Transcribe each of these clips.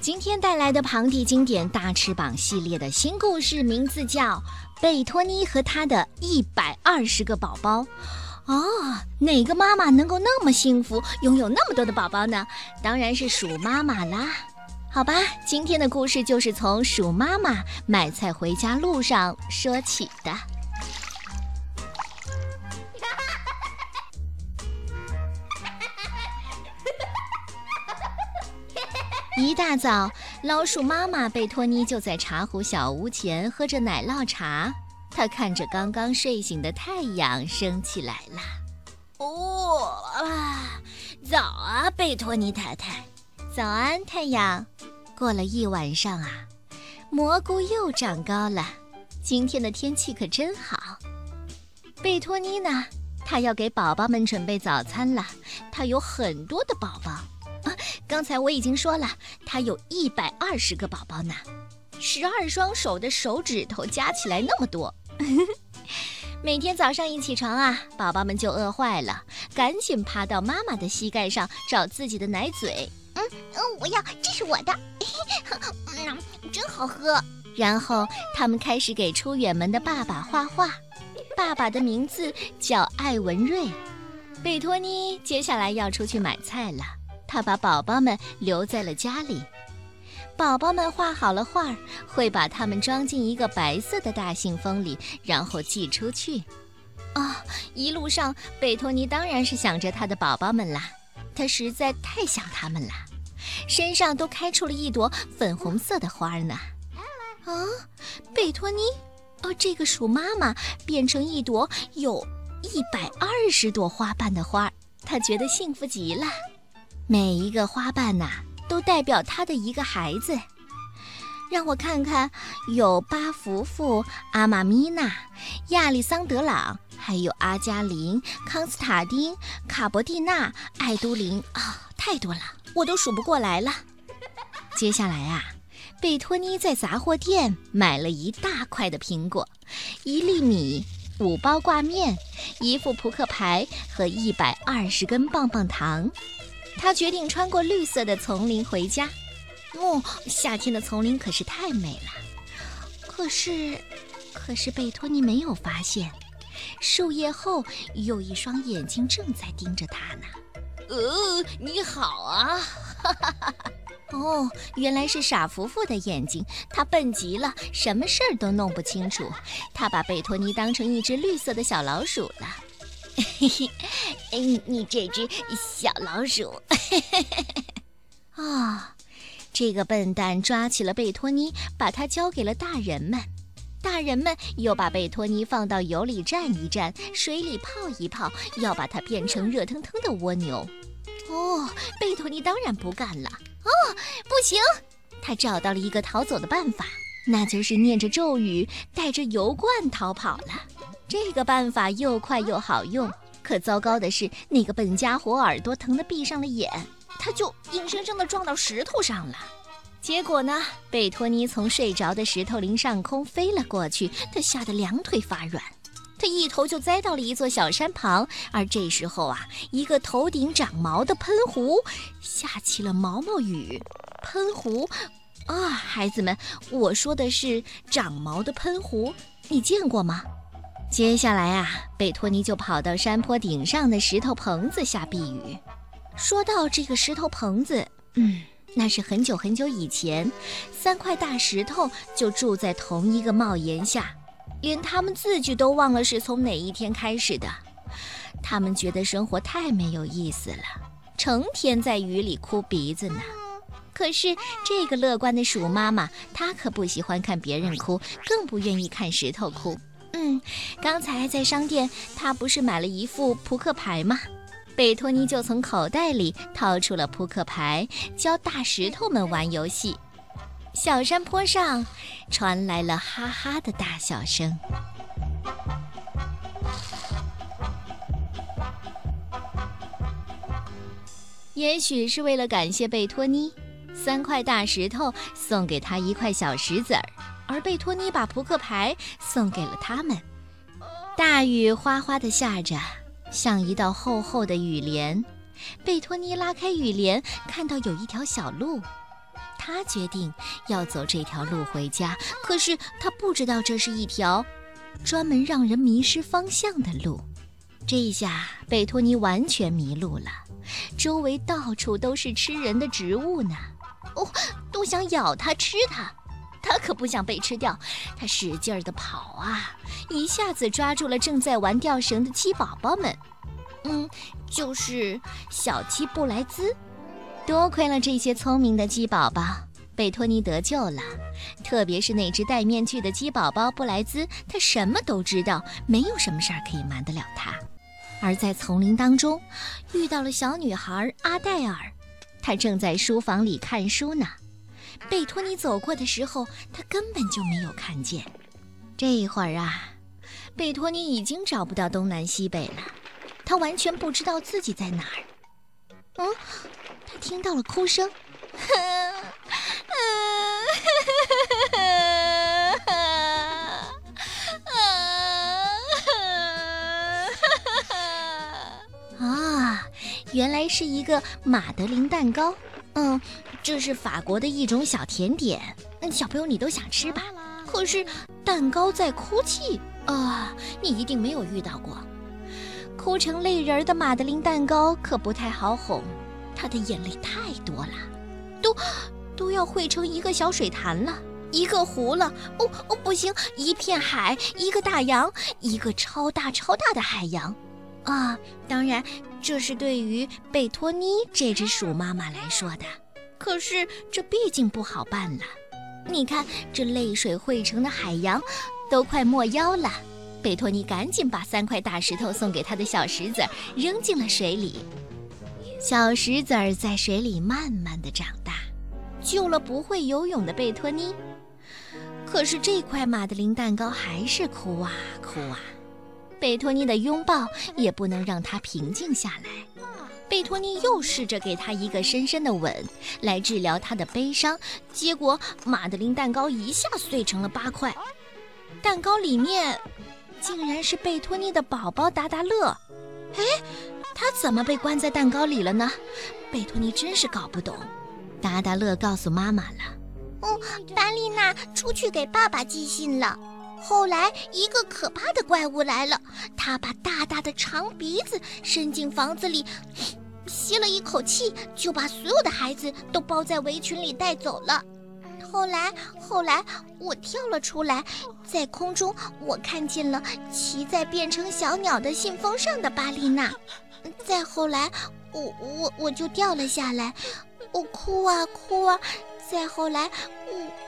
今天带来的庞蒂经典大翅膀系列的新故事，名字叫《贝托尼和他的一百二十个宝宝》。哦，哪个妈妈能够那么幸福，拥有那么多的宝宝呢？当然是鼠妈妈啦。好吧，今天的故事就是从鼠妈妈买菜回家路上说起的。一大早，老鼠妈妈贝托尼就在茶壶小屋前喝着奶酪茶。她看着刚刚睡醒的太阳升起来了。哦啊，早啊，贝托尼太太。早安，太阳。过了一晚上啊，蘑菇又长高了。今天的天气可真好。贝托尼呢？他要给宝宝们准备早餐了。他有很多的宝宝。刚才我已经说了，他有一百二十个宝宝呢，十二双手的手指头加起来那么多。每天早上一起床啊，宝宝们就饿坏了，赶紧趴到妈妈的膝盖上找自己的奶嘴。嗯嗯，我要，这是我的，嗯，真好喝。然后他们开始给出远门的爸爸画画，爸爸的名字叫艾文瑞。贝托尼接下来要出去买菜了。他把宝宝们留在了家里，宝宝们画好了画，会把它们装进一个白色的大信封里，然后寄出去。啊，一路上贝托尼当然是想着他的宝宝们啦，他实在太想他们了，身上都开出了一朵粉红色的花呢。啊，贝托尼，哦，这个鼠妈妈变成一朵有一百二十朵花瓣的花，他觉得幸福极了。每一个花瓣呐，都代表他的一个孩子。让我看看，有巴福福、阿玛米娜、亚历桑德朗，还有阿加林、康斯塔丁、卡伯蒂娜、艾都林啊，太多了，我都数不过来了。接下来啊，贝托尼在杂货店买了一大块的苹果，一粒米，五包挂面，一副扑克牌和一百二十根棒棒糖。他决定穿过绿色的丛林回家。哦，夏天的丛林可是太美了。可是，可是贝托尼没有发现，树叶后有一双眼睛正在盯着他呢。呃，你好啊！哈哈哈！哦，原来是傻福福的眼睛。他笨极了，什么事儿都弄不清楚。他把贝托尼当成一只绿色的小老鼠了。嘿嘿，哎，你这只小老鼠！啊，这个笨蛋抓起了贝托尼，把它交给了大人们。大人们又把贝托尼放到油里蘸一蘸，水里泡一泡，要把它变成热腾腾的蜗牛。哦，贝托尼当然不干了。哦，不行！他找到了一个逃走的办法，那就是念着咒语，带着油罐逃跑了。这个办法又快又好用，可糟糕的是，那个笨家伙耳朵疼得闭上了眼，他就硬生生地撞到石头上了。结果呢，贝托尼从睡着的石头林上空飞了过去，他吓得两腿发软，他一头就栽到了一座小山旁。而这时候啊，一个头顶长毛的喷壶下起了毛毛雨。喷壶啊，孩子们，我说的是长毛的喷壶，你见过吗？接下来啊，贝托尼就跑到山坡顶上的石头棚子下避雨。说到这个石头棚子，嗯，那是很久很久以前，三块大石头就住在同一个帽檐下，连他们自己都忘了是从哪一天开始的。他们觉得生活太没有意思了，成天在雨里哭鼻子呢。可是这个乐观的鼠妈妈，她可不喜欢看别人哭，更不愿意看石头哭。嗯，刚才在商店，他不是买了一副扑克牌吗？贝托尼就从口袋里掏出了扑克牌，教大石头们玩游戏。小山坡上传来了哈哈的大笑声。也许是为了感谢贝托尼，三块大石头送给他一块小石子儿。而贝托尼把扑克牌送给了他们。大雨哗哗地下着，像一道厚厚的雨帘。贝托尼拉开雨帘，看到有一条小路，他决定要走这条路回家。可是他不知道这是一条专门让人迷失方向的路。这一下，贝托尼完全迷路了，周围到处都是吃人的植物呢，哦，都想咬它吃它。他可不想被吃掉，他使劲儿地跑啊，一下子抓住了正在玩吊绳的鸡宝宝们。嗯，就是小鸡布莱兹。多亏了这些聪明的鸡宝宝，贝托尼得救了。特别是那只戴面具的鸡宝宝布莱兹，他什么都知道，没有什么事儿可以瞒得了他。而在丛林当中，遇到了小女孩阿黛尔，她正在书房里看书呢。贝托尼走过的时候，他根本就没有看见。这一会儿啊，贝托尼已经找不到东南西北了，他完全不知道自己在哪儿。嗯，他听到了哭声。啊，原来是一个马德琳蛋糕。嗯，这是法国的一种小甜点。嗯，小朋友你都想吃吧？可是蛋糕在哭泣啊！你一定没有遇到过，哭成泪人的马德琳蛋糕可不太好哄，它的眼泪太多了，都都要汇成一个小水潭了，一个湖了。哦哦，不行，一片海，一个大洋，一个超大超大的海洋。啊，当然，这是对于贝托尼这只鼠妈妈来说的。可是这毕竟不好办了。你看，这泪水汇成的海洋，都快没腰了。贝托尼赶紧把三块大石头送给他的小石子扔进了水里。小石子儿在水里慢慢的长大，救了不会游泳的贝托尼。可是这块马德琳蛋糕还是哭啊哭啊。贝托尼的拥抱也不能让他平静下来。贝托尼又试着给他一个深深的吻，来治疗他的悲伤。结果，马德琳蛋糕一下碎成了八块。蛋糕里面，竟然是贝托尼的宝宝达达乐。哎，他怎么被关在蛋糕里了呢？贝托尼真是搞不懂。达达乐告诉妈妈了：“哦，巴丽娜出去给爸爸寄信了。”后来，一个可怕的怪物来了，他把大大的长鼻子伸进房子里，吸了一口气，就把所有的孩子都包在围裙里带走了。后来，后来我跳了出来，在空中我看见了骑在变成小鸟的信封上的巴丽娜。再后来，我我我就掉了下来，我哭啊哭啊。再后来，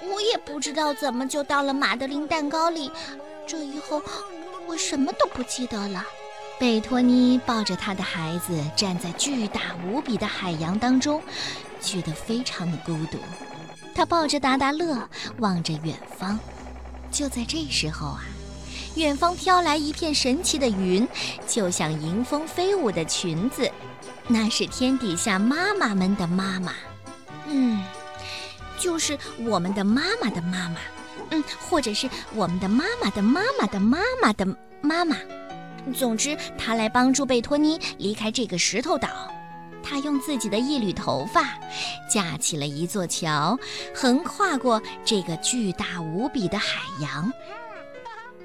我我也不知道怎么就到了马德琳蛋糕里。这以后，我什么都不记得了。贝托尼抱着他的孩子，站在巨大无比的海洋当中，觉得非常的孤独。他抱着达达乐，望着远方。就在这时候啊，远方飘来一片神奇的云，就像迎风飞舞的裙子。那是天底下妈妈们的妈妈。嗯。就是我们的妈妈的妈妈，嗯，或者是我们的妈妈的妈妈的妈妈的妈妈。总之，她来帮助贝托尼离开这个石头岛。她用自己的一缕头发架起了一座桥，横跨过这个巨大无比的海洋。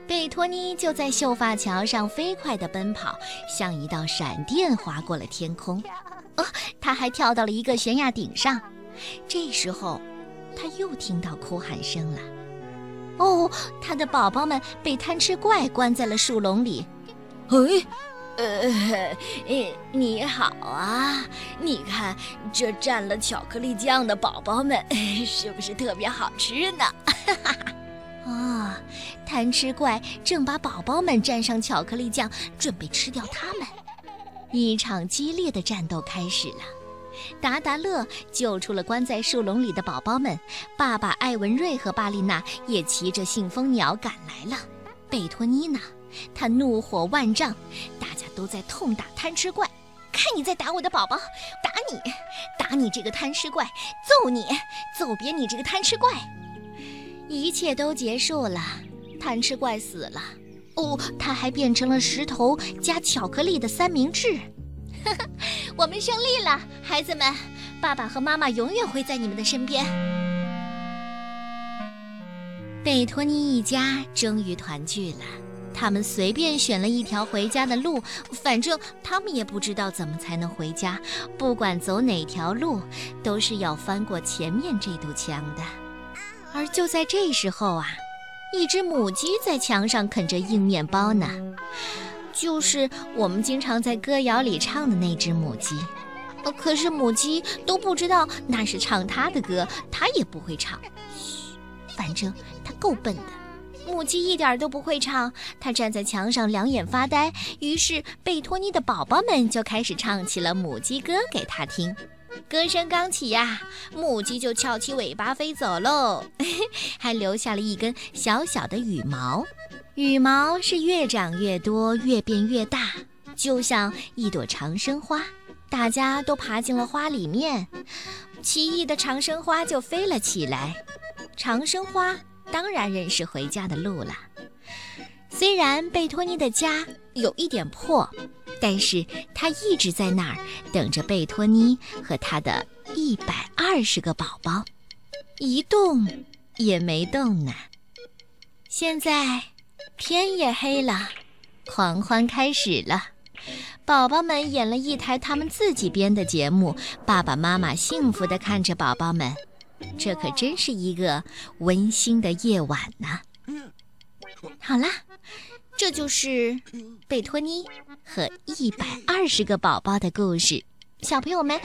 贝托尼就在秀发桥上飞快地奔跑，像一道闪电划过了天空。哦，他还跳到了一个悬崖顶上。这时候。他又听到哭喊声了，哦，他的宝宝们被贪吃怪关在了树笼里。哎，呃，你好啊！你看这蘸了巧克力酱的宝宝们，是不是特别好吃呢？哈哈哈！啊，贪吃怪正把宝宝们蘸上巧克力酱，准备吃掉他们。一场激烈的战斗开始了。达达乐救出了关在树笼里的宝宝们，爸爸艾文瑞和巴丽娜也骑着信封鸟赶来了。贝托尼娜，她怒火万丈，大家都在痛打贪吃怪。看你在打我的宝宝，打你，打你这个贪吃怪，揍你，揍扁你这个贪吃怪。一切都结束了，贪吃怪死了。哦，他还变成了石头加巧克力的三明治。我们胜利了，孩子们！爸爸和妈妈永远会在你们的身边。贝托尼一家终于团聚了，他们随便选了一条回家的路，反正他们也不知道怎么才能回家。不管走哪条路，都是要翻过前面这堵墙的。而就在这时候啊，一只母鸡在墙上啃着硬面包呢，就是我们经常在歌谣里唱的那只母鸡。可是母鸡都不知道那是唱它的歌，它也不会唱。嘘，反正它够笨的。母鸡一点都不会唱，它站在墙上两眼发呆。于是贝托尼的宝宝们就开始唱起了母鸡歌给它听。歌声刚起呀，母鸡就翘起尾巴飞走喽，还留下了一根小小的羽毛。羽毛是越长越多，越变越大，就像一朵长生花。大家都爬进了花里面，奇异的长生花就飞了起来。长生花当然认识回家的路了。虽然贝托尼的家有一点破，但是他一直在那儿等着贝托尼和他的一百二十个宝宝，一动也没动呢。现在天也黑了，狂欢开始了。宝宝们演了一台他们自己编的节目，爸爸妈妈幸福地看着宝宝们，这可真是一个温馨的夜晚呢。好啦，这就是贝托尼和一百二十个宝宝的故事，小朋友们